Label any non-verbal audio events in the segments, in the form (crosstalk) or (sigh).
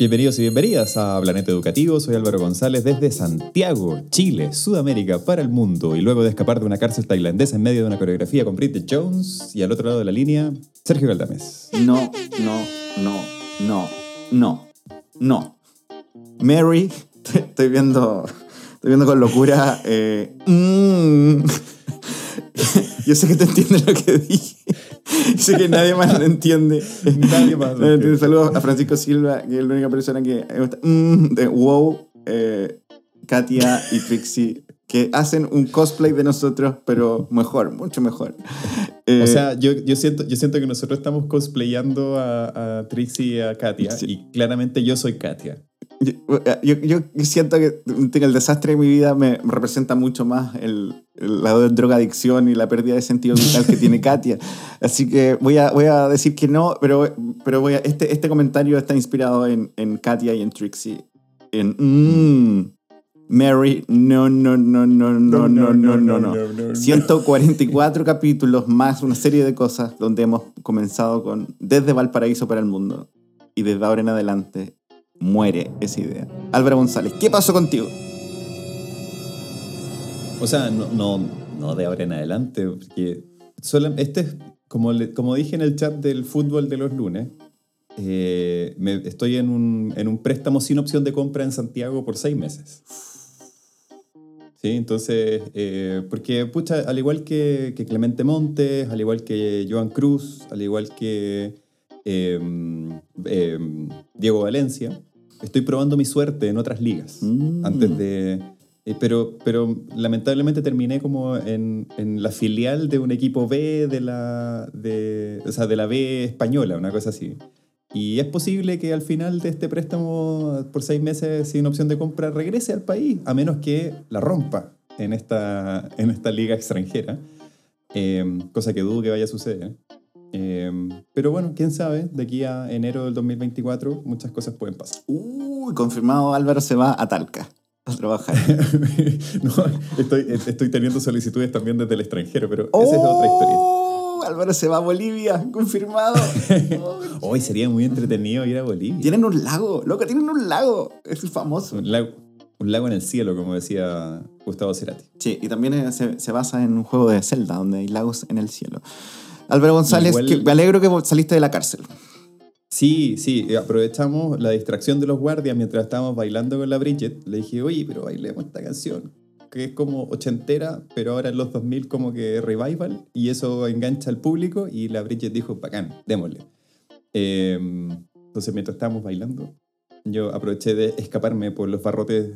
Bienvenidos y bienvenidas a Planeta Educativo. Soy Álvaro González desde Santiago, Chile, Sudamérica, para el mundo. Y luego de escapar de una cárcel tailandesa en medio de una coreografía con Bridget Jones y al otro lado de la línea, Sergio Galdames. No, no, no, no, no, no. Mary, (laughs) estoy viendo, estoy viendo con locura. Eh, mm. Yo sé que te entiendes lo que dije. (laughs) Sé que nadie más lo entiende. Nadie más. Saludos a Francisco Silva, que es la única persona que gusta. Mm, de WoW, eh, Katia y Trixie, que hacen un cosplay de nosotros, pero mejor, mucho mejor. Eh, O sea, yo, yo, siento, yo siento que nosotros estamos cosplayando a, a Trixie y a Katia. Sí. Y claramente yo soy Katia. Yo, yo- yo siento que el desastre de mi vida me representa mucho más el, el lado de drogadicción y la pérdida de sentido vital que tiene Katia. Así que voy a, voy a decir que no, pero, pero voy a, este, este comentario está inspirado en, en Katia y en Trixie. En mm, Mary, no, no, no, no, no, no, no, no, no. 144 capítulos más una serie de cosas donde hemos comenzado con desde Valparaíso para el mundo y desde ahora en adelante muere esa idea. Álvaro González, ¿qué pasó contigo? O sea, no, no, de ahora en adelante, porque este es, como, como dije en el chat del fútbol de los lunes, eh, estoy en un, en un préstamo sin opción de compra en Santiago por seis meses. Sí, entonces, eh, porque, pucha, al igual que, Clemente Montes, al igual que Joan Cruz, al igual que eh, eh, Diego Valencia, estoy probando mi suerte en otras ligas Mm. antes de... eh, pero, pero lamentablemente terminé como en, en la filial de un equipo B de la, de, o sea, de la B española, una cosa así. Y es posible que al final de este préstamo por seis meses sin opción de compra regrese al país, a menos que la rompa en esta, en esta liga extranjera, Eh, cosa que dudo que vaya a suceder. Eh, pero bueno, quién sabe, de aquí a enero del 2024 muchas cosas pueden pasar. Uy, confirmado, Álvaro se va a Talca a trabajar. (laughs) no, estoy, estoy teniendo solicitudes también desde el extranjero, pero esa es otra historia. ¡Oh! Álvaro se va a Bolivia, confirmado. Oh, (laughs) Hoy sería muy entretenido ir a Bolivia. tienen un lago, loco, tienen un lago. Es famoso. Un lago, un lago en el cielo, como decía Gustavo Cerati. Sí, y también eh, se, se basa en un juego de Zelda, donde hay lagos en el cielo. Álvaro González, Igual- que me alegro que saliste de la cárcel. Sí, sí, eh, aprovechamos la distracción de los guardias mientras estábamos bailando con la Bridget. Le dije, oye, pero bailemos esta canción, que es como ochentera, pero ahora en los 2000 como que revival, y eso engancha al público, y la Bridget dijo, bacán, démosle. Eh, entonces, mientras estábamos bailando, yo aproveché de escaparme por los barrotes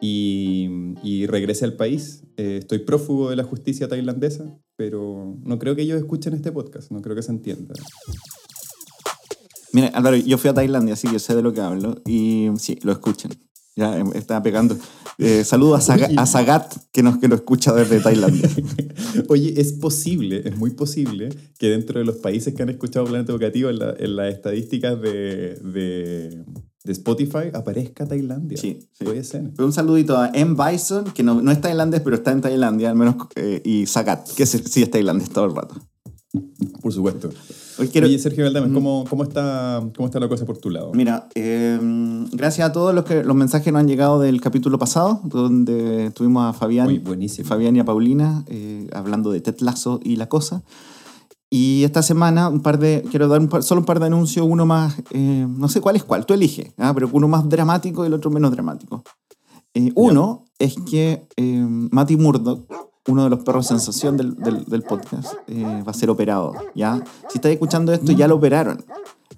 y, y regresé al país. Eh, estoy prófugo de la justicia tailandesa, pero no creo que ellos escuchen este podcast, no creo que se entienda. Mira, Álvaro, yo fui a Tailandia, así que sé de lo que hablo. Y sí, lo escuchen. Ya eh, estaba pegando. Eh, saludo a, Saga- a Sagat, que, nos, que lo escucha desde Tailandia. (laughs) Oye, es posible, es muy posible que dentro de los países que han escuchado Planeta Educativo en, la- en las estadísticas de, de- de Spotify aparezca Tailandia. Sí, sí. Puede ser. Un saludito a M. Bison, que no, no es tailandés, pero está en Tailandia, al menos. eh, y Sagat, que sí, sí es tailandés todo el rato. Por supuesto. Hoy quiero, Oye, Sergio Valdames, ¿cómo, cómo, está, ¿cómo está la cosa por tu lado? Mira, eh, gracias a todos los, que, los mensajes que nos han llegado del capítulo pasado, donde tuvimos a Fabián. Fabián y a Paulina eh, hablando de Ted Lasso y la cosa. Y esta semana un par de, quiero dar un par- solo un par de anuncios, uno más, eh, no sé cuál es cuál, tú elige, ¿ah? pero uno más dramático y el otro menos dramático. Eh, uno es que eh, Matty Murdock, uno de los perros sensación del, del, del podcast, eh, va a ser operado. ¿ya? Si estáis escuchando esto, ya lo operaron.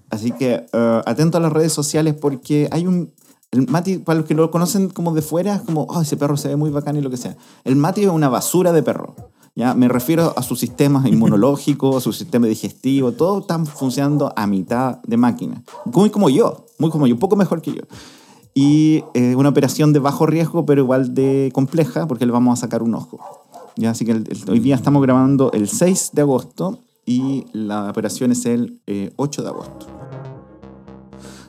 Así que atento a las redes sociales porque hay un... El Mati, para los que lo conocen como de fuera, es como, oh, ese perro se ve muy bacán y lo que sea. El Mati es una basura de perro. ¿Ya? Me refiero a su sistema (laughs) inmunológico, a su sistema digestivo, todo está funcionando a mitad de máquina. Muy como yo, muy como yo, un poco mejor que yo. y eh, una operación de bajo riesgo, pero igual de compleja, porque le vamos a sacar un ojo. ¿ya? Así que el- el- hoy día estamos grabando el 6 de agosto y la operación es el eh, 8 de agosto.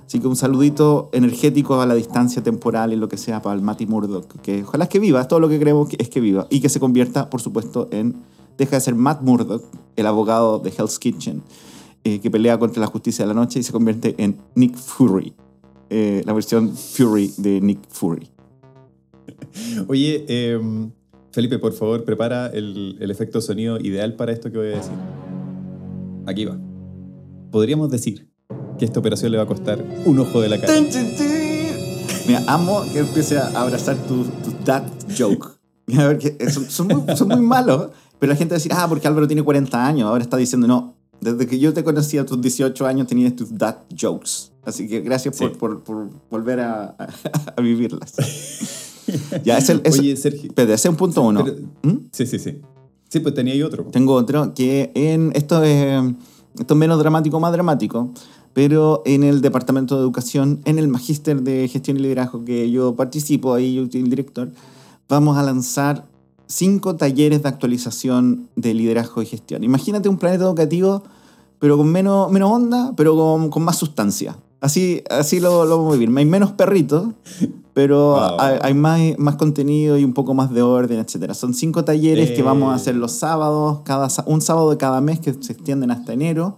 Así que un saludito energético a la distancia temporal y lo que sea para el Matty Murdock. Que ojalá es que viva, es todo lo que creemos que es que viva. Y que se convierta, por supuesto, en. Deja de ser Matt Murdock, el abogado de Hell's Kitchen, eh, que pelea contra la justicia de la noche y se convierte en Nick Fury. eh, la versión Fury de Nick Fury. (laughs) Oye, em, Felipe, por favor, prepara el, el efecto sonido ideal para esto que voy a decir. Aquí va. Podríamos decir que esta operación le va a costar un ojo de la cara. Mira, amo que empiece a abrazar tu, tu dad joke. A ver, que son, son muy, son muy malos, pero la gente va a decir, ah, porque Álvaro tiene 40 años, ahora está diciendo, no, desde que yo te conocí a tus 18 años tenías tus dad jokes. Así que gracias por, Sí. por, por volver a, a- a vivirlas. ya, es el, es, Oye, Sergio. espérate, ese es un punto uno. pero- ¿Mm? sí, sí, sí. Sí, pues tenía ahí otro. Tengo otro que en esto es, esto es menos dramático, más dramático, pero en el Departamento de Educación, en el Magíster de Gestión y Liderazgo que yo participo, ahí yo soy el director, vamos a lanzar cinco talleres de actualización de liderazgo y gestión. Imagínate un planeta educativo, pero con menos, menos onda, pero con, con más sustancia. Así, así lo, lo vamos a vivir. Hay menos perritos, pero Wow. hay, hay más, más contenido y un poco más de orden, etc. Son cinco talleres que Eh. vamos a hacer los sábados, cada, un sábado de cada mes que se extienden hasta enero.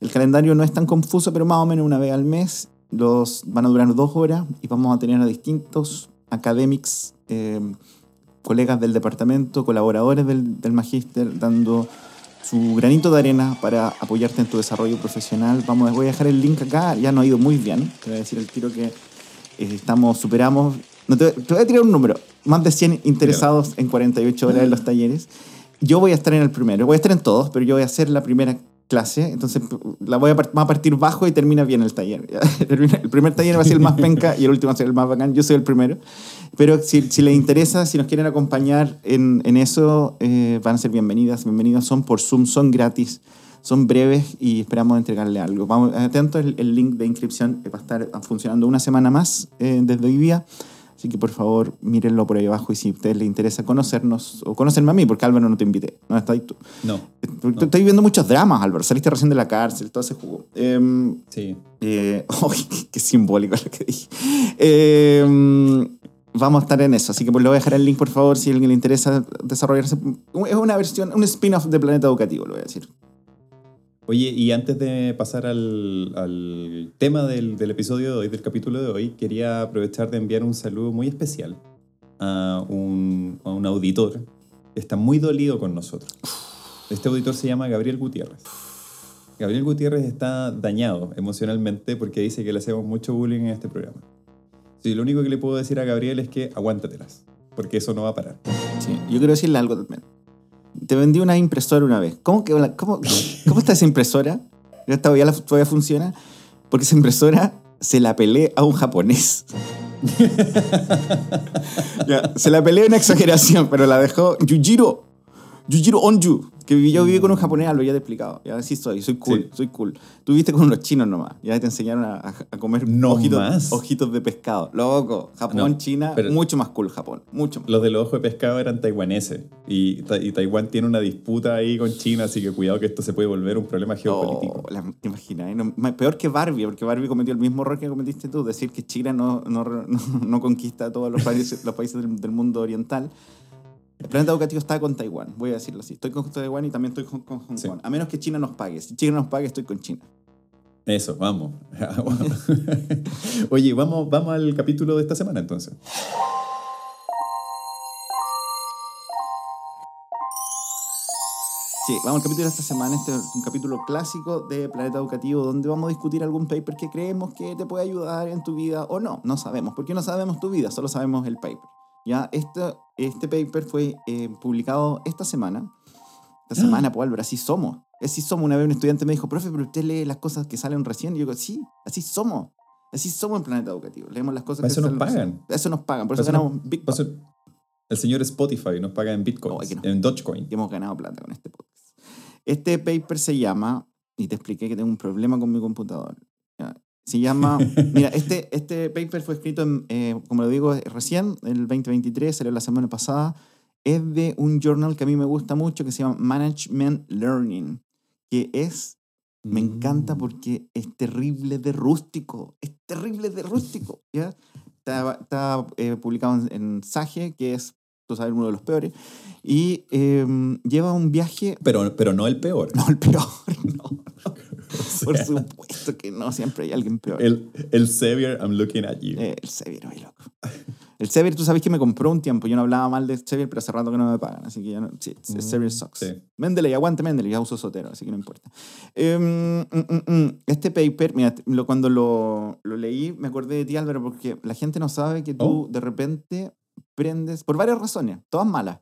El calendario no es tan confuso, pero más o menos una vez al mes. Los van a durar dos horas y vamos a tener a distintos academics, eh, colegas del departamento, colaboradores del, del magíster, dando su granito de arena para apoyarte en tu desarrollo profesional. Vamos, voy a dejar el link acá, ya no ha ido muy bien. Te voy a decir el tiro que eh, estamos, superamos. No te, te voy a tirar un número: más de 100 interesados en 48 horas en los talleres. Yo voy a estar en el primero, voy a estar en todos, pero yo voy a hacer la primera clase, entonces la voy a, va a partir bajo y termina bien el taller. (laughs) El primer taller va a ser el más penca y el último va a ser el más bacán. Yo soy el primero. Pero si, si les interesa, si nos quieren acompañar en, en eso, eh, van a ser bienvenidas. Bienvenidas son por Zoom, son gratis, son breves y esperamos entregarle algo. Vamos, atentos, el, el link de inscripción va a estar funcionando una semana más eh, desde hoy día. Así que por favor, mírenlo por ahí abajo y si a ustedes les interesa conocernos o conocerme a mí, porque Álvaro no te invité, no estás ahí tú. No. Porque Estoy viendo muchos dramas, Álvaro. Saliste recién de la cárcel, todo ese jugo. Em, Sí. eh, (laughs) qué, qué simbólico lo que dije. Eh, vamos a estar en eso, así que pues le voy a dejar el link, por favor, si a alguien le interesa desarrollarse. Es una versión, un spin-off de Planeta Educativo, lo voy a decir. Oye, y antes de pasar al, al tema del, del episodio de hoy, del capítulo de hoy, quería aprovechar de enviar un saludo muy especial a un, a un auditor que está muy dolido con nosotros. Este auditor se llama Gabriel Gutiérrez. Gabriel Gutiérrez está dañado emocionalmente porque dice que le hacemos mucho bullying en este programa. Sí, lo único que le puedo decir a Gabriel es que aguántatelas, porque eso no va a parar. Sí, yo quiero decirle algo también. Te vendí una impresora una vez. ¿Cómo, que, cómo, cómo está esa impresora? ¿Ya ¿Todavía, la- todavía funciona? Porque esa impresora se la peleé a un japonés. (laughs) Se la peleé una exageración, pero la dejó Yujiro. Yujiro Onju. Que yo viví con un japonés, lo ya te he explicado. Ya así soy, soy cool, Sí. soy cool. Tú viviste con los chinos nomás. Ya te enseñaron a, a- comer No ojitos, más. ojitos de pescado. Loco, Japón, No, China, mucho más cool Japón. Mucho más. Los de los ojos de pescado eran taiwaneses y, y Taiwán tiene una disputa ahí con China, así que cuidado que esto se puede volver un problema geopolítico. Oh, la- ¿Te imaginas? Ma- peor que Barbie, porque Barbie cometió el mismo error que cometiste tú, decir que China no, no, (laughs) no, no conquista todos los países, los países del, del mundo oriental. El planeta educativo está con Taiwán, voy a decirlo así. Estoy con Taiwán y también estoy con, con Hong Sí. Kong. A menos que China nos pague. Si China nos pague, estoy con China. Eso, vamos. (laughs) Oye, vamos, vamos al capítulo de esta semana entonces. Sí, vamos al capítulo de esta semana. Este es un capítulo clásico de Planeta Educativo donde vamos a discutir algún paper que creemos que te puede ayudar en tu vida o no. No sabemos, porque no sabemos tu vida, solo sabemos el paper. Ya, este, este paper fue eh, publicado esta semana. Esta semana, pues Álvaro, así somos. Así somos. Una vez un estudiante me dijo, profe, pero usted lee las cosas que salen recién. Y yo digo, sí, así somos. Así somos en Planeta Educativo. Leemos las cosas Para que eso nos salen pagan. Eso nos pagan. Por eso eso ganamos Big Por eso el señor Spotify nos paga en Bitcoin, no. en Dogecoin. y hemos ganado plata con este podcast. Este paper se llama, y te expliqué que tengo un problema con mi computador. Se llama, (laughs) mira, este, este paper fue escrito, en, eh, como lo digo, recién, el 2023, salió la semana pasada. Es de un journal que a mí me gusta mucho que se llama Management Learning, que es, me encanta Mm. porque es terrible de rústico, es terrible de rústico, ¿ya? Está, está, eh, publicado en, en Sage, que es, tú sabes, uno de los peores, y em, lleva un viaje, Pero, pero no el peor. no el peor, (laughs) no, O (laughs) por sea, supuesto que no, siempre hay alguien peor. el, el Xavier, I'm looking at you. Eh, el Sevier, oye, loco. El Sevier, tú sabes que me compró un tiempo. Yo no hablaba mal de Sevier, pero hace rato que no me pagan. Así que ya no. Sí, Mm, Sevier sucks. sí. Mendeley, aguante Mendeley, ya uso Sotero, así que no importa. Mm, mm, mm. Este paper, mira, lo- cuando lo, lo leí, me acordé de ti, Álvaro, porque la gente no sabe que tú Oh. de repente prendes, por varias razones, todas malas,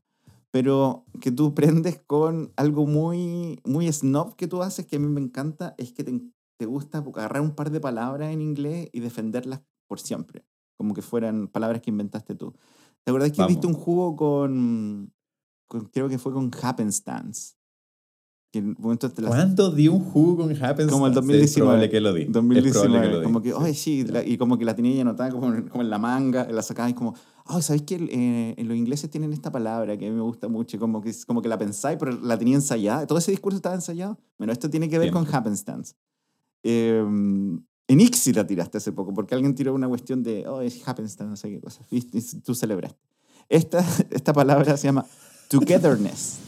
pero que tú (laughs) prendes con algo muy, muy snob que tú haces, que a mí me encanta, es que te, te gusta agarrar un par de palabras en inglés y defenderlas por siempre, como que fueran palabras que inventaste tú. ¿Te acuerdas que viste un juego con, con- creo que fue con Happenstance? Que en las- ¿Cuándo di un jugo con Happens? Como el Es 2019. probable que lo di. Es probable que 2019, lo di. como que, oye, sí, la- y como que la tenía ya anotada como, como en la manga, la sacabas y como, ay, ¿sabéis que eh, en los ingleses tienen esta palabra que a mí me gusta mucho? Como que, como que la pensáis, pero la tenía ensayada. Todo ese discurso estaba ensayado. Bueno, esto tiene que ver con happenstance. Eh, en Ixi la tiraste hace poco, porque alguien tiró una cuestión de, oh, es happenstance, no sé qué cosa. Y, y tú celebraste. Esta, (laughs) esta palabra se llama togetherness.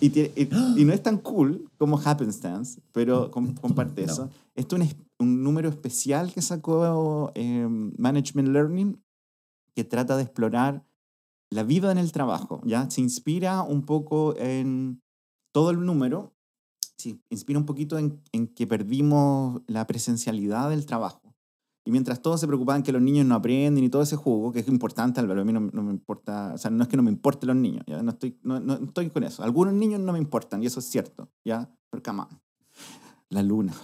Y, tiene- y- (gasps) y no es tan cool como happenstance, pero com- comparte No. eso. Esto es un, un número especial que sacó eh, Management Learning que trata de explorar la vida en el trabajo. ¿ya? Se inspira un poco en todo el número, se inspira un poquito en, que perdimos la presencialidad del trabajo. Y mientras todos se preocupaban que los niños no aprenden y todo ese juego, que es importante, Álvaro, a mí no, me importa, o sea, no es que no me importen los niños, ¿ya? No, estoy, no, no estoy con eso. Algunos niños no me importan y eso es cierto, ¿ya? Pero come on. La luna.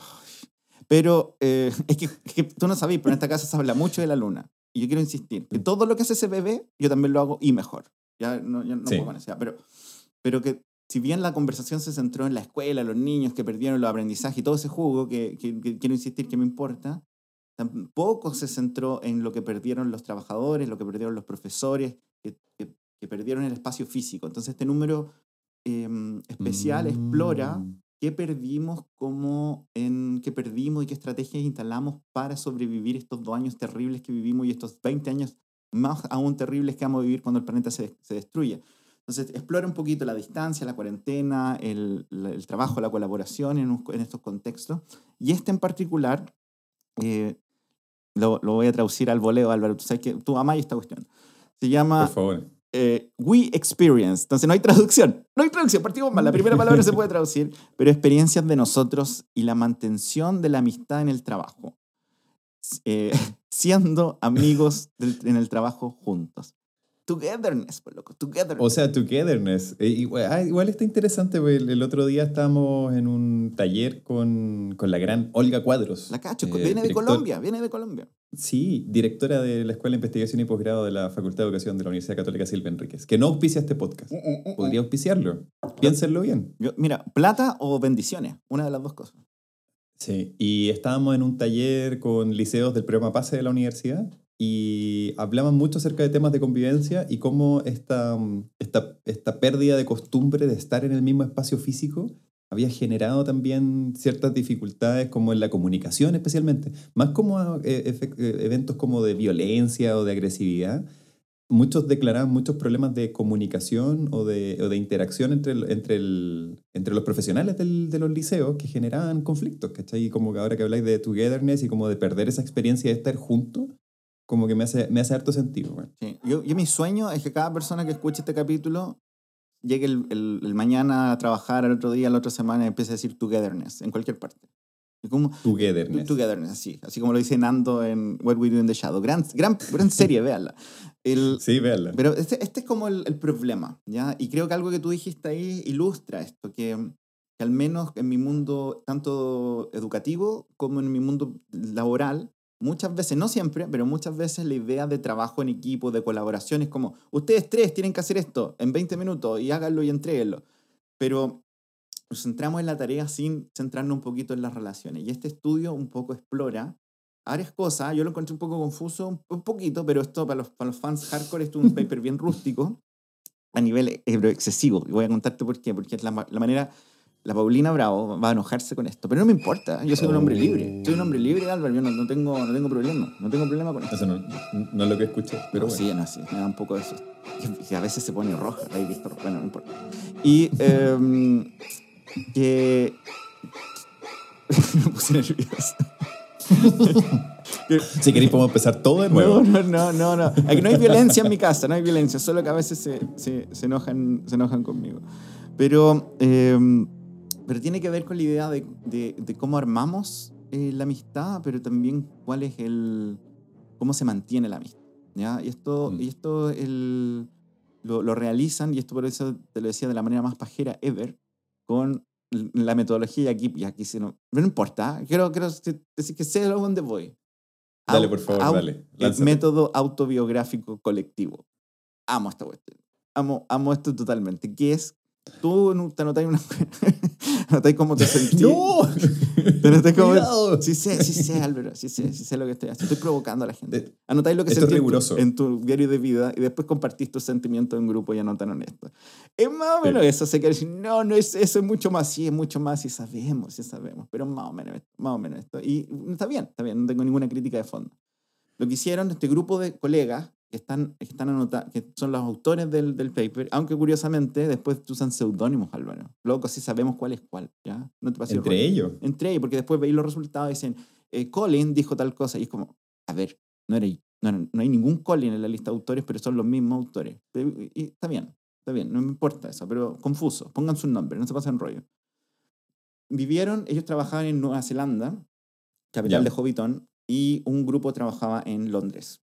Pero eh, (laughs) es, que, es que tú no sabes, pero en esta casa se habla mucho de la luna. Y yo quiero insistir, que todo lo que hace ese bebé, yo también lo hago y mejor. Ya no, ya no Sí. puedo con eso, pero, pero que si bien la conversación se centró en la escuela, los niños que perdieron los aprendizajes y todo ese jugo, que, que- que quiero insistir que me importa, tampoco se centró en lo que perdieron los trabajadores, lo que perdieron los profesores, que, que- que perdieron el espacio físico. Entonces este número em, especial explora Mm. Qué perdimos, cómo en, qué perdimos y qué estrategias instalamos para sobrevivir estos dos años terribles que vivimos y estos 20 años más aún terribles que vamos a vivir cuando el planeta se, se destruya. Entonces, explora un poquito la distancia, la cuarentena, el, el trabajo, la colaboración en, un- en estos contextos. Y este en particular, eh, lo, lo voy a traducir al voleo, Álvaro. Tú sabes que tú amas esta cuestión. Se llama Por favor. Eh, We Experience. Entonces no hay traducción. No hay traducción, partimos mal. La primera palabra se puede traducir, pero experiencias de nosotros y la mantención de la amistad en el trabajo. Eh, (laughs) siendo amigos del- en el trabajo juntos. Togetherness, pues loco, togetherness. O sea, togetherness. Eh, igual, ah, igual está interesante, el, el otro día estábamos en un taller con, con la gran Olga Cuadros. la cacho, eh, viene de Colombia, viene de Colombia. Sí, directora de la Escuela de Investigación y Posgrado de la Facultad de Educación de la Universidad Católica Silva Enríquez, que no auspicia este podcast. Podría auspiciarlo. Piénsenlo bien. Yo- mira, plata o bendiciones, una de las dos cosas. Sí, y estábamos en un taller con liceos del programa PASE de la universidad y hablaban mucho acerca de temas de convivencia y cómo esta, mm, esta, esta pérdida de costumbre de estar en el mismo espacio físico había generado también ciertas dificultades como en la comunicación especialmente, más como eh, efe- eh, eventos como de violencia o de agresividad. Muchos declaraban muchos problemas de comunicación o de, o de interacción entre, el- entre, el, entre los profesionales del- de los liceos que generaban conflictos, ¿cachai? Y como que ahora que habláis de togetherness y como de perder esa experiencia de estar juntos, como que me hace, me hace harto sentido. weón. Sí. Yo, yo mi sueño es que cada persona que escuche este capítulo llegue el, el- el mañana a trabajar, al otro día, la otra semana y empiece a decir togetherness en cualquier parte. Como, Togetherness. Togetherness, así, así como lo dice Nando en What We Do in the Shadow. Gran, gran, gran serie, véanla. El, (laughs) Sí, véanla. pero este, este es como el, el problema, ¿ya? Y creo que algo que tú dijiste ahí ilustra esto, que, que al menos en mi mundo, tanto educativo como en mi mundo laboral, muchas veces, no siempre, pero muchas veces la idea de trabajo en equipo, de colaboración, es como, ustedes tres tienen que hacer esto en 20 minutos y háganlo y entréguenlo. Pero nos centramos en la tarea sin centrarnos un poquito en las relaciones. Y este estudio un poco explora varias cosas. Yo lo encontré un poco confuso, un, poquito, pero esto para los, para los fans hardcore es un (laughs) paper bien rústico a nivel eh, excesivo. Y voy a contarte por qué. Porque es la, la manera... La Paulina Bravo va a enojarse con esto, pero no me importa. Yo soy un hombre libre. Soy un hombre libre, Álvaro. Yo no, no tengo, no tengo problema. No tengo problema con esto. Eso no, no es lo que escuché, pero Pero bueno. sí, no, sí, me da un poco de eso. Que, a veces se pone roja, la he visto, bueno, no importa. Y em, que... (laughs) me puse nervioso. (laughs) Si queréis podemos empezar todo de nuevo. No, no, no, no, no. Aquí no hay violencia en mi casa, no hay violencia, solo que a veces se, se, se enojan, se enojan conmigo. Pero, em, pero tiene que ver con la idea de, de, de cómo armamos eh, la amistad, pero también cuál es el... cómo se mantiene la amistad. ¿ya? Y esto, Mm. y esto el, lo, lo realizan, y esto por eso te lo decía de la manera más pajera ever, con la metodología, y aquí, y aquí se no, no importa, quiero, quiero decir que sé a dónde voy. Dale, Au- por favor, au- dale. el método autobiográfico colectivo. Amo esta cuestión. Amo, amo esto totalmente. Que es, tú te anotáis una... (laughs) anotáis cómo te sentís. ¡No! (laughs) Te anotáis cómo... Cuidado. Sí sé, sí sé, Álvaro. Sí sé, sí sé lo que estoy haciendo. Estoy provocando a la gente. Anotáis lo que esto es sentís en tu- riguroso. en tu diario de vida y después compartís tus sentimientos en grupo y anotan honesto. Es más o menos Sí. eso. Sé que no, no es eso, es mucho más. Sí, es mucho más y sabemos, sí sabemos. Pero más o menos, esto, más o menos esto. Y está bien, está bien. No tengo ninguna crítica de fondo. Lo que hicieron este grupo de colegas que están, que están anotados, que son los autores del, del paper, aunque curiosamente después usan seudónimos, Álvaro. Luego sí sabemos cuál es cuál, ¿ya? No te Entre ellos. Entre ellos, porque después veis los resultados y dicen, eh, Colin dijo tal cosa, y es como, a ver, no, era, no, no, hay ningún Colin en la lista de autores, pero son los mismos autores. Y, y está bien, está bien, no me importa eso, pero confuso, pongan su nombre, no se pasen rollo. Vivieron, ellos trabajaban en Nueva Zelanda, capital de Hobbiton, y un grupo trabajaba en Londres.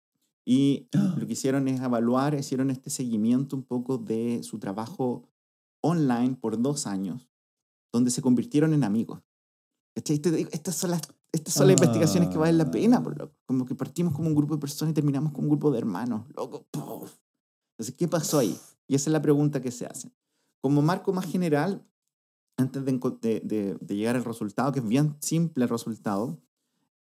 Y lo que hicieron es evaluar, hicieron este seguimiento un poco de su trabajo online por dos años, donde se convirtieron en amigos. ¿Cachai? Te digo, Estas son las, estas son las investigaciones que valen la pena, por loco. Como que partimos como un grupo de personas y terminamos como un grupo de hermanos, loco. ¡puf! Entonces, ¿qué pasó ahí? Y esa es la pregunta que se hace. Como marco más general, antes de, de- de- de llegar al resultado, que es bien simple el resultado,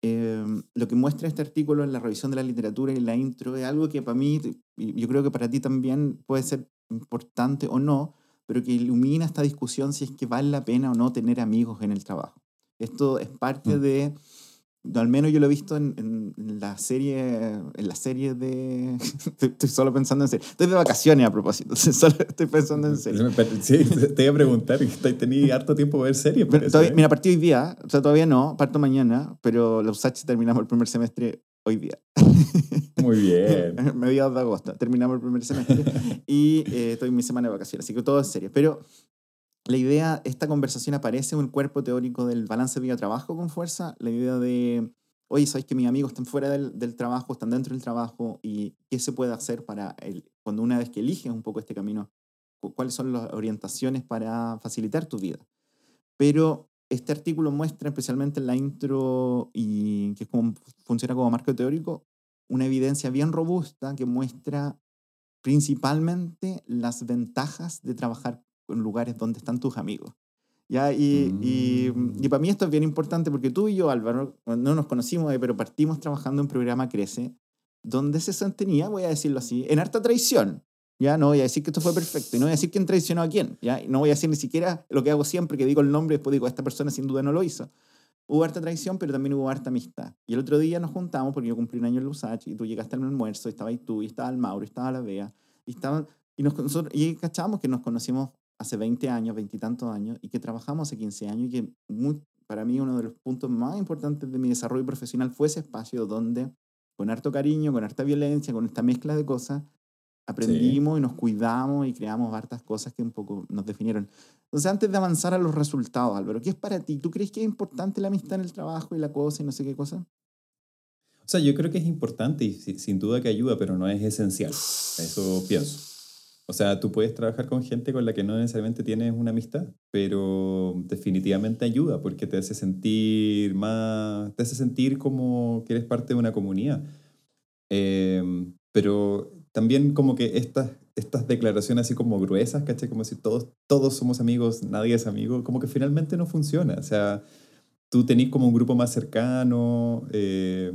eh, lo que muestra este artículo en la revisión de la literatura y la intro es algo que para mí, y yo creo que para ti también puede ser importante o no, pero que ilumina esta discusión si es que vale la pena o no tener amigos en el trabajo. Esto es parte Mm. de, al menos yo lo he visto en, en- en la serie, en la serie de, (laughs) estoy, estoy solo pensando en serie, estoy de vacaciones a propósito, (laughs) solo estoy pensando en serie. (laughs) Sí, te iba a preguntar, tenías harto tiempo para ver series. Pero todavía- ¿eh? mira, partí hoy día, o sea, todavía no, parto mañana, pero los USACH terminamos el primer semestre hoy día. Muy bien. mediados de agosto. Terminamos el primer semestre y eh, estoy en mi semana de vacaciones, así que todo es serio. Pero la idea, esta conversación aparece en el cuerpo teórico del balance vida-trabajo con fuerza, la idea de, oye, sabes que mis amigos están fuera del, del trabajo, están dentro del trabajo y qué se puede hacer para, el, cuando una vez que eliges un poco este camino, cu- cuáles son las orientaciones para facilitar tu vida. Pero este artículo muestra, especialmente en la intro, y que es como, funciona como marco teórico, una evidencia bien robusta que muestra principalmente las ventajas de trabajar lugares donde están tus amigos. ¿Ya? Y, y, Mm. y para mí esto es bien importante porque tú y yo, Álvaro, no nos conocimos, eh, pero partimos trabajando en programa Crece, donde se sostenía, voy a decirlo así, en harta traición. Ya no voy a decir que esto fue perfecto y no voy a decir quién traicionó a quién. Ya Y no voy a decir ni siquiera lo que hago siempre, que digo el nombre y después digo, esta persona sin duda no lo hizo. Hubo harta traición, pero también hubo harta amistad. Y el otro día nos juntamos porque yo cumplí un año en Lusach y tú llegaste al almuerzo, y estaba ahí tú, y estaba el Mauro, y estaba la Bea, y, estaban, y, nos, nosotros, y cachamos que nos conocimos hace 20 años, 20 y tantos años, y que trabajamos hace 15 años, y que muy, para mí uno de los puntos más importantes de mi desarrollo profesional fue ese espacio donde, con harto cariño, con harta violencia, con esta mezcla de cosas, aprendimos y nos cuidamos y creamos hartas cosas que un poco nos definieron. Entonces, antes de avanzar a los resultados, Álvaro, ¿qué es para ti? ¿Tú crees que es importante la amistad en el trabajo y la cosa y no sé qué cosa? O sea, yo creo que es importante y si- sin duda que ayuda, pero no es esencial. Eso pienso. O sea, tú puedes trabajar con gente con la que no necesariamente tienes una amistad, pero definitivamente ayuda porque te hace sentir más, te hace sentir como que eres parte de una comunidad. Eh, pero también como que estas, estas declaraciones así como gruesas, ¿cachai? Como si todos, todos somos amigos, nadie es amigo, como que finalmente no funciona. O sea, tú tenés como un grupo más cercano eh,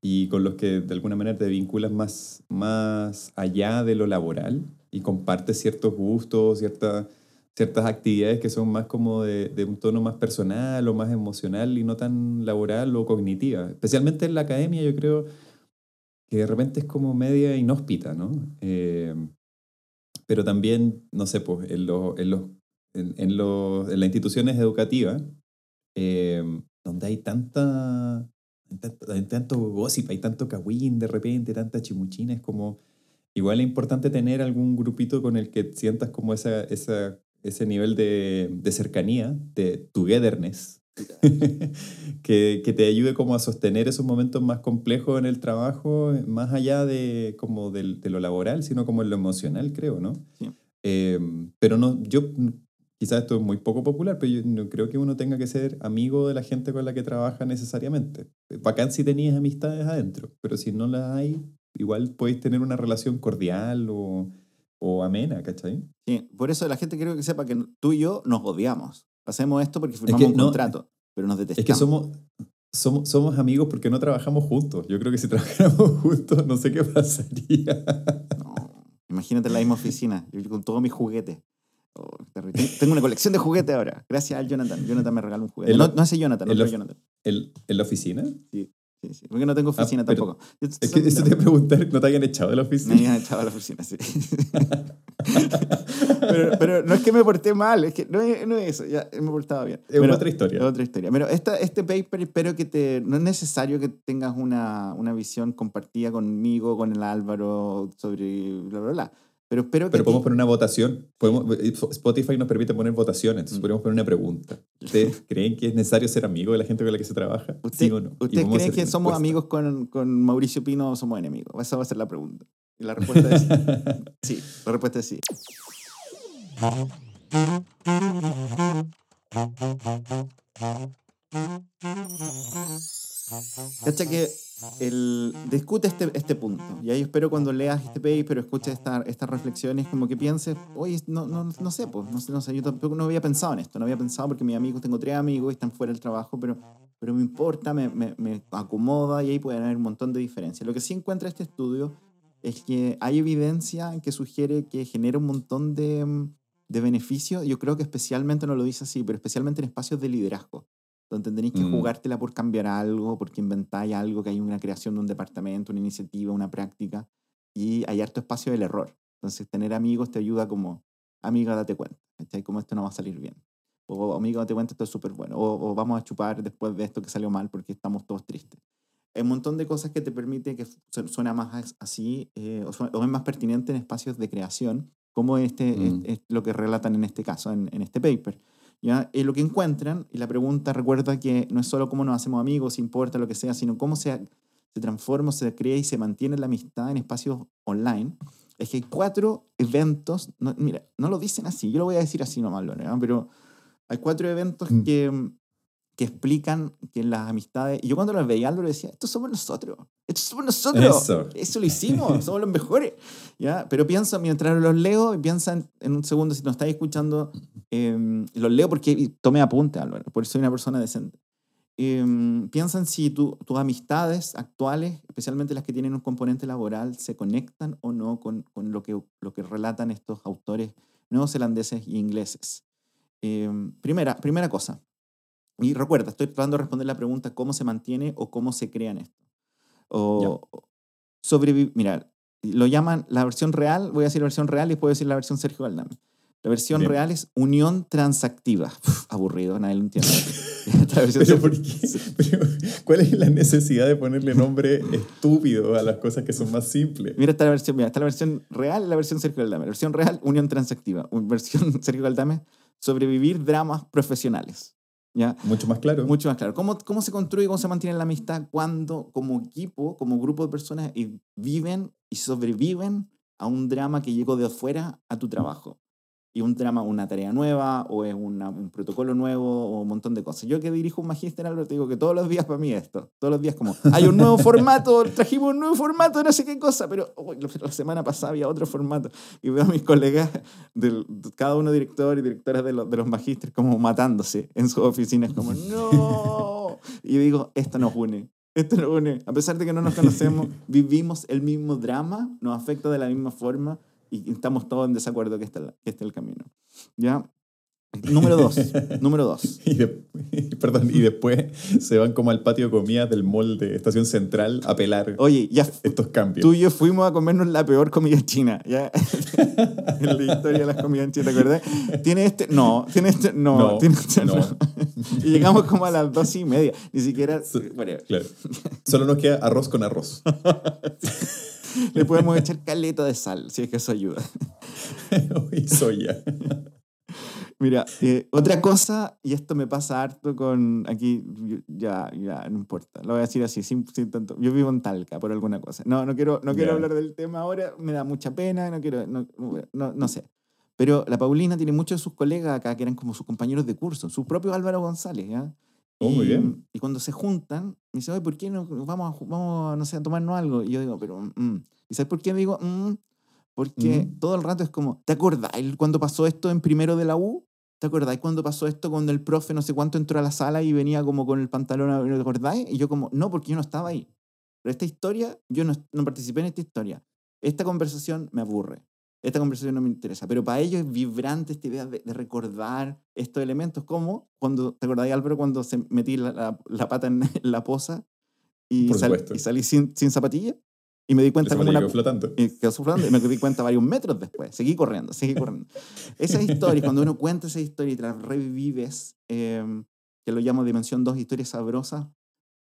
y con los que de alguna manera te vinculas más, más allá de lo laboral y compartes ciertos gustos, ciertas ciertas actividades que son más como de, de, un tono más personal o más emocional y no tan laboral o cognitiva. Especialmente en la academia yo creo que de repente es como media inhóspita, ¿no? Eh, pero también, no sé, pues en, lo, en, los, en, los, en las instituciones educativas, eh, donde hay tanta, hay tanto, hay tanto gossip, hay tanto cagüín de repente, tanta chimuchina, es como... Igual es importante tener algún grupito con el que sientas como esa, esa ese nivel de, de cercanía, de togetherness, (laughs) que, que, te ayude como a sostener esos momentos más complejos en el trabajo, más allá de, como de, de lo laboral, sino como en lo emocional, creo, ¿no? Sí. Eh, pero no, yo, quizás esto es muy poco popular, pero yo no creo que uno tenga que ser amigo de la gente con la que trabaja necesariamente. Bacán si tenías amistades adentro, pero si no las hay, igual podéis tener una relación cordial o o amena, ¿cachai? Sí, por eso la gente quiero que sepa que tú y yo nos odiamos. Hacemos esto porque firmamos un contrato, pero nos detestamos. Es que somos, somos, somos amigos porque no trabajamos juntos. Yo creo que si (laughs) trabajáramos juntos, no sé qué pasaría. No, imagínate en la misma oficina, con todos mis juguetes. Oh, tengo una colección de juguetes ahora. Gracias al Jonathan. Jonathan me regaló un juguete. no, no ese Jonathan, no Jonathan. ¿En la oficina? Sí. Sí, (laughs) sí, porque no tengo ah, oficina tampoco. Es que eso te iba a preguntar, ¿no te hayan echado de la oficina? Me habían echado de la oficina, sí. (laughs) pero, pero, no es que me porté mal, es que no es, no es eso, ya me he portado bien. Es otra historia. Es otra historia. Pero esta, este paper espero que te... No es necesario que tengas una, una visión compartida conmigo, con el Álvaro, sobre bla, bla, bla. Pero espero que. Pero podemos poner una votación. Podemos, eh, Spotify nos permite poner votaciones. Entonces mm. podemos poner una pregunta. ¿Ustedes (laughs) creen que es necesario ser amigo de la gente con la que se trabaja? ¿Usted, ¿Sí o no? ¿Ustedes creen que somos amigos con, con, Mauricio Pino o somos enemigos? Esa va a ser la pregunta. Y la respuesta es (laughs) sí. La respuesta es sí. Cacha que el, discute este, este punto. Y ahí espero cuando leas este paper, escuches esta, estas reflexiones, como que pienses, oye, no, no, no sé, pues, no sé, no sé, yo tampoco no había pensado en esto, no había pensado porque mis amigos, tengo tres amigos y están fuera del trabajo, pero, pero me importa, me, me, me acomoda y ahí pueden haber un montón de diferencias. Lo que sí encuentra este estudio es que hay evidencia que sugiere que genera un montón de, de beneficios, yo creo que especialmente, no lo dice así, pero especialmente en espacios de liderazgo donde tenéis que mm. jugártela por cambiar algo, porque inventáis algo, que hay una creación de un departamento, una iniciativa, una práctica, y hay harto espacio del error. Entonces, tener amigos te ayuda como, amiga, date cuenta, ¿cachai? Como esto no va a salir bien. O, amigo, date cuenta, esto es súper bueno. O, vamos a chupar después de esto que salió mal porque estamos todos tristes. Hay un montón de cosas que te permite que suena más así, eh, o, es más pertinente en espacios de creación, como este, mm. es, lo que relatan en este caso, en, en este paper. ¿Ya? Y lo que encuentran, y la pregunta recuerda que no es solo cómo nos hacemos amigos, importa lo que sea, sino cómo se, se transforma, se crea y se mantiene la amistad en espacios online, es que hay cuatro eventos, mira, no lo dicen así, yo lo voy a decir así nomás, ¿no? pero hay cuatro eventos mm. que, que explican que las amistades, y yo cuando los veía, lo decía, estos somos nosotros, estos somos nosotros, eso, lo hicimos, somos los mejores, ¿ya? Pero pienso, mientras los leo, piensan en un segundo, si nos estáis escuchando, eh, los leo porque tomé apunte, Álvaro, por eso soy una persona decente. Eh, piensan si tu, tus amistades actuales, especialmente las que tienen un componente laboral, se conectan o no con, con lo, que, lo que relatan estos autores neozelandeses y ingleses. Eh, primera, primera cosa, y recuerda, estoy tratando de responder la pregunta cómo se mantiene o cómo se crea en esto. O sobrevivir. Mira, lo llaman la versión real, voy a decir la versión real y puedo decir la versión Sergio Valdame. La versión real es unión transactiva. (laughs) aburrido, nadie lo entiende. (laughs) (laughs) ¿Pero por qué? ¿Cuál es la necesidad de ponerle nombre estúpido a las cosas que son más simples? Mira, está la versión, mira, está la versión real y la versión Sergio Valdame. La versión real, unión transactiva. Versión Sergio Valdame, sobrevivir dramas profesionales. ¿Ya? Mucho más claro. Mucho más claro. ¿Cómo, ¿Cómo se construye, cómo se mantiene la amistad cuando como equipo, como grupo de personas viven y sobreviven a un drama que llegó de afuera a tu trabajo? Y un drama, una tarea nueva, o es una- un protocolo nuevo, o un montón de cosas. Yo que dirijo un magíster, Álvaro, te digo que todos los días para mí es esto. Todos los días como, hay un nuevo formato, trajimos un nuevo formato, no sé qué cosa, pero la, la semana pasada había otro formato. Y veo a mis colegas, del, cada uno director y directoras de, los de los magísteres, como matándose en sus oficinas, como, no. Y digo, esto nos une. Esto nos une. A pesar de que no nos conocemos, vivimos el mismo drama, nos afecta de la misma forma y estamos todos en desacuerdo que este, que este es el camino. ¿Ya? Número dos. (laughs) número dos. Y, de- (laughs) perdón, y después se van como al patio de comidas del mall de Estación Central a pelar Oye, ya estos cambios. tú y yo fuimos a comernos la peor comida china. ¿ya? (laughs) en la historia de las comidas chinas, ¿te acuerdas? ¿Tiene este? No. ¿Tiene este? No. No, ¿Tiene este? no. y llegamos como a las dos y media. Ni siquiera... Bueno, Claro. Solo nos queda arroz con arroz. (laughs) le podemos echar caleta de sal, si es que eso ayuda. (laughs) y soya. Mira, eh, otra cosa, y esto me pasa harto con aquí, ya, ya, no importa, lo voy a decir así, sin, sin tanto. Yo vivo en Talca por alguna cosa. No, no quiero, no quiero hablar del tema ahora, me da mucha pena, no quiero, no, no, no sé. Pero la Paulina tiene muchos de sus colegas acá que eran como sus compañeros de curso, su propio Álvaro González, ¿ya? Oh, muy Y- bien. Y cuando se juntan, me dice, oye, ¿por qué no vamos, a, vamos no sé, a tomarnos algo? Y yo digo, pero, mm. ¿y sabes por qué digo, mm? Porque Mm. todo el rato es como, ¿te acordáis cuando pasó esto en primero de la U? ¿Te acordáis cuando pasó esto cuando el profe no sé cuánto entró a la sala y venía como con el pantalón, ¿te acordáis? Y yo como, no, porque yo no estaba ahí. Pero esta historia, yo no, no participé en esta historia. Esta conversación me aburre. Esta conversación no me interesa. Pero para ellos es vibrante esta idea de, de recordar estos elementos, como cuando, ¿te acordáis, Álvaro, cuando se metí la, la- la pata en, (laughs) la poza y, sal- salí sin, sin zapatilla? Y me di cuenta como una, flotando. y quedó flotando y me di cuenta varios metros después. Seguí corriendo, seguí corriendo. Esas historias, cuando uno cuenta esa historia y te la revives, eh, que lo llamo Dimensión 2, historias sabrosas,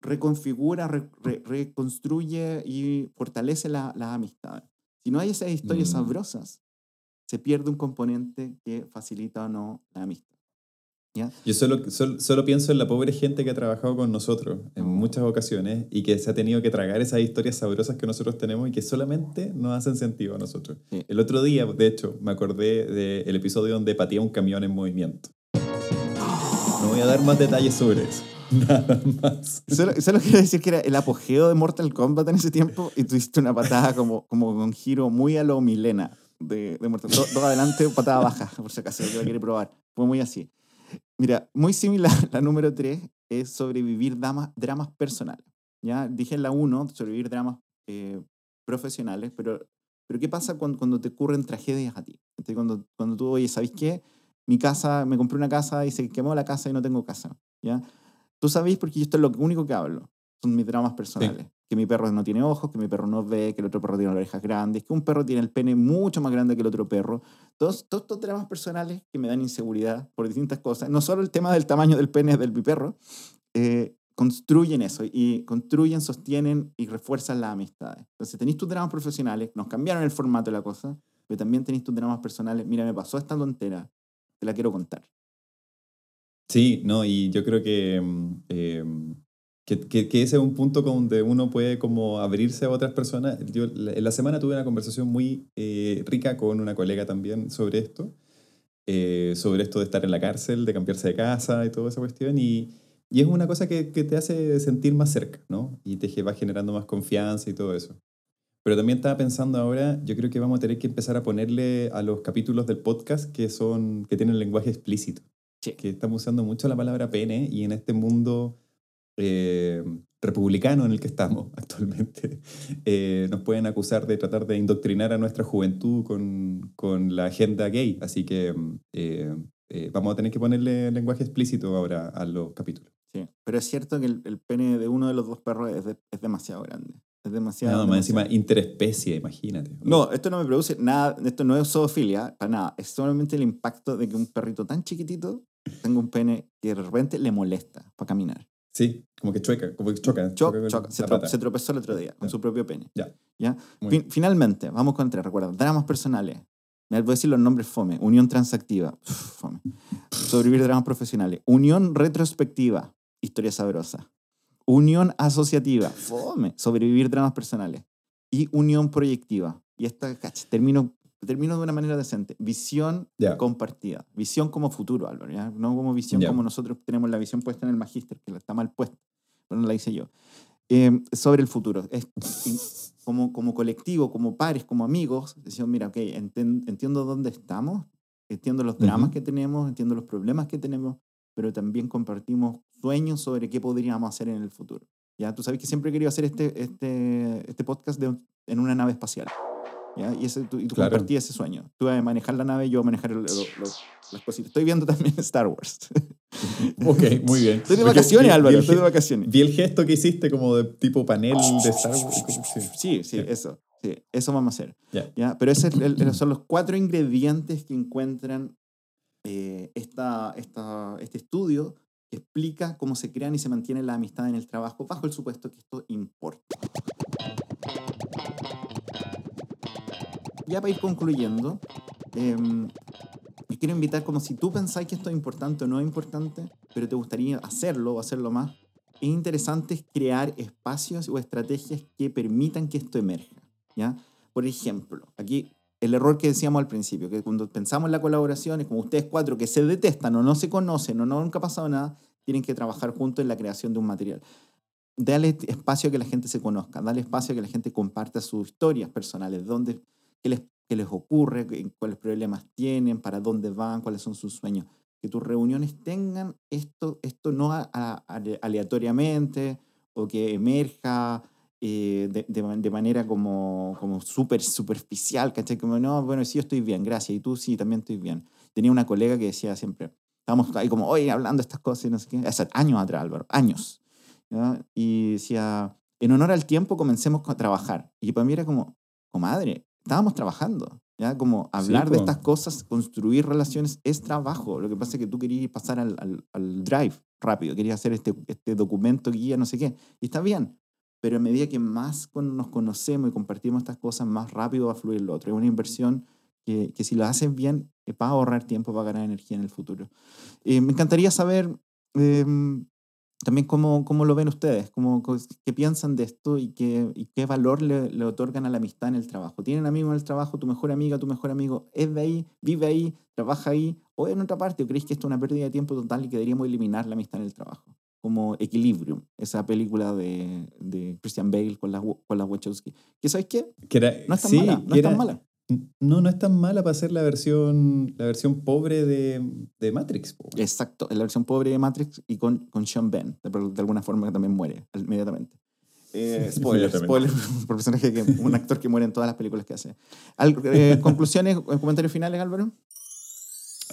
reconfigura, re- re- reconstruye y fortalece la, las amistades. Si no hay esas historias Mm. sabrosas, se pierde un componente que facilita o no la amistad. ¿Ya? Yo solo, solo, solo pienso en la pobre gente que ha trabajado con nosotros en muchas ocasiones y que se ha tenido que tragar esas historias sabrosas que nosotros tenemos y que solamente nos hacen sentido a nosotros. Sí. El otro día, de hecho, me acordé del episodio donde patía un camión en movimiento. No voy a dar más detalles sobre eso. (laughs) Nada más. Solo, solo quiero decir que era el apogeo de Mortal Kombat en ese tiempo y tuviste una patada como, como con giro muy a lo Milena de, de Mortal Kombat. Dos adelante, patada baja, por si acaso, que la quiere probar. Fue muy así. Mira, muy similar, (laughs) la número 3 es sobrevivir dramas, dramas personales. Ya dije en la 1, sobrevivir dramas eh, profesionales, pero, pero ¿qué pasa cuando, cuando te ocurren tragedias a ti? Entonces, cuando, cuando tú, oye, ¿sabes qué? Mi casa, me compré una casa y se quemó la casa y no tengo casa. ¿ya? Tú sabéis porque yo esto es lo único que hablo. Son mis dramas personales. Que mi perro no tiene ojos, que mi perro no ve, que el otro perro tiene orejas grandes, que un perro tiene el pene mucho más grande que el otro perro. Todos, todos estos dramas personales que me dan inseguridad por distintas cosas. No solo el tema del tamaño del pene del mi perro, eh, construyen eso y construyen, sostienen y refuerzan las amistades. Entonces tenéis tus dramas profesionales, nos cambiaron el formato de la cosa, pero también tenéis tus dramas personales. Mira, me pasó esta tontera, te la quiero contar. Sí, no, y yo creo que, mm, eh, que, que- que ese es un punto donde uno puede como abrirse a otras personas. Yo en la semana tuve una conversación muy eh, rica con una colega también sobre esto, eh, sobre esto de estar en la cárcel, de cambiarse de casa y toda esa cuestión, y, y es una cosa que, que te hace sentir más cerca, ¿no? Y te va generando más confianza y todo eso. Pero también estaba pensando ahora, yo creo que vamos a tener que empezar a ponerle a los capítulos del podcast que son que tienen lenguaje explícito Sí. que estamos usando mucho la palabra pene y en este mundo eh, republicano en el que estamos (laughs) actualmente, eh, nos pueden acusar de tratar de indoctrinar a nuestra juventud con, con la agenda gay. Así que eh, eh, vamos a tener que ponerle lenguaje explícito ahora a los capítulos. Sí, pero es cierto que el, el pene de uno de los dos perros es, de- es demasiado grande. Es demasiado. Más demasiado. encima interespecie, imagínate. No, esto no me produce nada, esto no es zoofilia, para nada. Es solamente el impacto de que un perrito tan chiquitito tenga un pene que de repente le molesta para caminar. Sí, como que choca, como que choca. Cho- con choca, se, se tropezó el otro día con Ya. su propio pene. Ya. ¿Ya? Fin- finalmente, vamos con tres, recuerda, dramas personales. Me voy a decir los nombres fome. Unión transactiva. Uf, fome. Sobrevivir dramas profesionales. Unión retrospectiva. Historia sabrosa. Unión asociativa. Fome. Sobrevivir dramas personales. Y unión proyectiva. Y esta, cach, termino termino de una manera decente. Visión Ya. compartida. Visión como futuro, Álvaro, ¿ya? No como visión Ya. como nosotros tenemos la visión puesta en el magíster, que está mal puesta, pero no la hice yo. Eh, sobre el futuro. Es, como, como colectivo, como pares, como amigos, decimos, mira, ok, enten- entiendo dónde estamos, entiendo los dramas Ujú. que tenemos, entiendo los problemas que tenemos, pero también compartimos sueños sobre qué podríamos hacer en el futuro. Ya, tú sabes que siempre he querido hacer este, este, este podcast de en una nave espacial. ¿Ya? Y, ese, tú, y tú Claro. compartías ese sueño. Tú vas a manejar la nave, yo a manejar el- lo- lo- las cositas. Estoy viendo también (laughs) Star Wars. (laughs) Ok, muy bien. Estoy de Porque vacaciones, vi Álvaro, el estoy de vacaciones. Vi el gesto que hiciste como de tipo panel de Star Wars. Sí. Sí, sí, eso. Sí, eso vamos a hacer. Ya. ¿ya? Pero ese el- son los cuatro ingredientes que encuentran eh, esta, esta, este estudio que explica cómo se crean y se mantiene la amistad en el trabajo bajo el supuesto que esto importa. Ya para ir concluyendo, yo quiero invitar como si tú pensáis que esto es importante o no es importante, pero te gustaría hacerlo o hacerlo más, es interesante crear espacios o estrategias que permitan que esto emerja. ¿ya? Por ejemplo, aquí el error que decíamos al principio, que cuando pensamos en la colaboración es como ustedes cuatro que se detestan o no se conocen o no nunca ha pasado nada, tienen que trabajar juntos en la creación de un material. Dale espacio a que la gente se conozca, dale espacio a que la gente comparta sus historias personales, dónde, qué, les, qué les ocurre, cuáles problemas tienen, para dónde van, cuáles son sus sueños. Que tus reuniones tengan esto, esto no a- a- ale- aleatoriamente o que emerja eh, de, de de manera como, como súper superficial, ¿cachai? Como, no, bueno, sí, yo estoy bien, gracias, y tú sí, también estoy bien. Tenía una colega que decía siempre, estábamos ahí como, oye, hablando de estas cosas y no sé qué, hace años atrás, Álvaro, años. Y decía, en honor al tiempo comencemos a trabajar. Y para mí era como, comadre, estábamos trabajando. ¿ya? Como hablar de po. estas cosas, construir relaciones, es trabajo. Lo que pasa es que tú querías pasar al, al, al drive rápido, querías hacer este, este documento, guía, no sé qué. Y está bien, pero a medida que más nos conocemos y compartimos estas cosas, más rápido va a fluir lo otro. Es una inversión que, que si lo haces bien, eh, va a ahorrar tiempo, va a ganar energía en el futuro. Eh, me encantaría saber em, también cómo, cómo lo ven ustedes, cómo, qué piensan de esto y qué, y qué valor le, le otorgan a la amistad en el trabajo. ¿Tienen amigos en el trabajo? ¿Tu mejor amiga, tu mejor amigo es de ahí, vive ahí, trabaja ahí o en otra parte? ¿O creéis que esto es una pérdida de tiempo total y que deberíamos eliminar la amistad en el trabajo? Como Equilibrium, esa película de, de Christian Bale con la, con la Wachowski. ¿Que sabes qué? Que era, No es tan sí, mala, no es tan mala. No, no es tan mala para ser la versión, la versión pobre de, de Matrix. po. Exacto, es la versión pobre de Matrix y con, con Sean Penn, de, de alguna forma que también muere inmediatamente. Eh, (laughs) spoiler, spoiler (laughs) por personaje que un actor que muere en todas las películas que hace. Al- eh, conclusiones, eh, comentarios finales, Álvaro.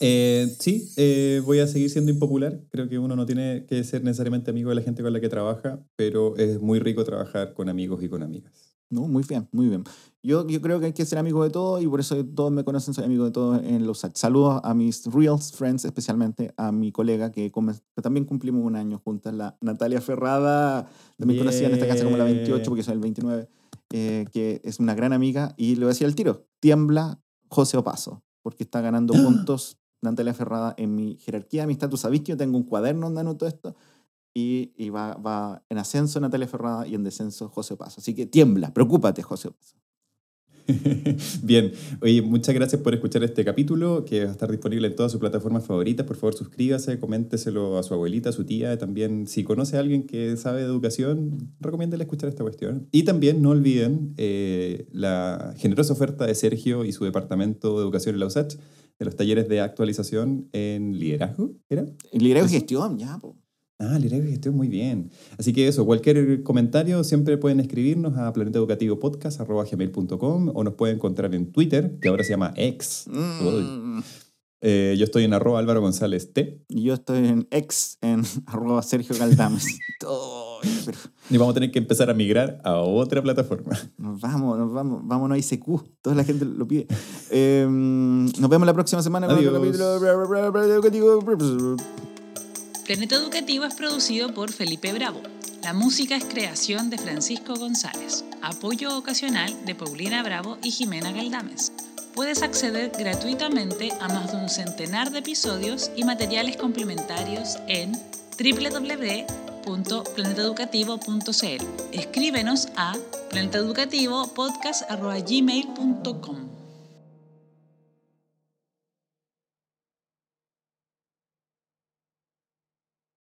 Eh, sí, eh, voy a seguir siendo impopular. Creo que uno no tiene que ser necesariamente amigo de la gente con la que trabaja, pero es muy rico trabajar con amigos y con amigas. No, muy bien, muy bien. Yo, yo creo que hay que ser amigo de todos y por eso todos me conocen, soy amigo de todos en los chats. Saludos a mis real friends, especialmente a mi colega que, que también cumplimos un año juntas, la Natalia Ferrada, también conocida en esta casa como la 28 porque soy el 29, eh, que es una gran amiga y le voy a decir al tiro, tiembla José Opaso, porque está ganando (gasps) puntos Natalia Ferrada en mi jerarquía de amistad. Tú sabes que yo tengo un cuaderno donde anoto esto y, y va, va en ascenso Natalia Ferrada y en descenso José Opaso. Así que tiembla, preocúpate José Opaso. (laughs) Bien, oye, muchas gracias por escuchar este capítulo que va a estar disponible en todas sus plataformas favoritas. Por favor, suscríbase, coménteselo a su abuelita, a su tía. También, si conoce a alguien que sabe de educación, recomiéndele escuchar esta cuestión. Y también no olviden eh, la generosa oferta de Sergio y su departamento de educación en la USACH de los talleres de actualización en liderazgo, ¿era? El liderazgo y gestión, ya, po. Ah, liderazgo y gestión, muy bien. Así que eso, cualquier comentario siempre pueden escribirnos a planetaeducativopodcast.com o nos pueden encontrar en Twitter, que ahora se llama X. Mm. Eh, yo estoy en arroba Álvaro González T. Y yo estoy en ex, en (laughs) arroba Sergio Galdames. (laughs) (laughs) Ay, pero Y vamos a tener que empezar a migrar a otra plataforma. nos vamos, nos vamos, vámonos a ICQ. Toda la gente lo pide. Eh, nos vemos la próxima semana con otro Adiós. capítulo. Planeta Educativo es producido por Felipe Bravo. La música es creación de Francisco González. Apoyo ocasional de Paulina Bravo y Jimena Galdames. Puedes acceder gratuitamente a más de un centenar de episodios y materiales complementarios en www.planetaeducativo.cl. Escríbenos a planeteducativopodcast.gmail.com.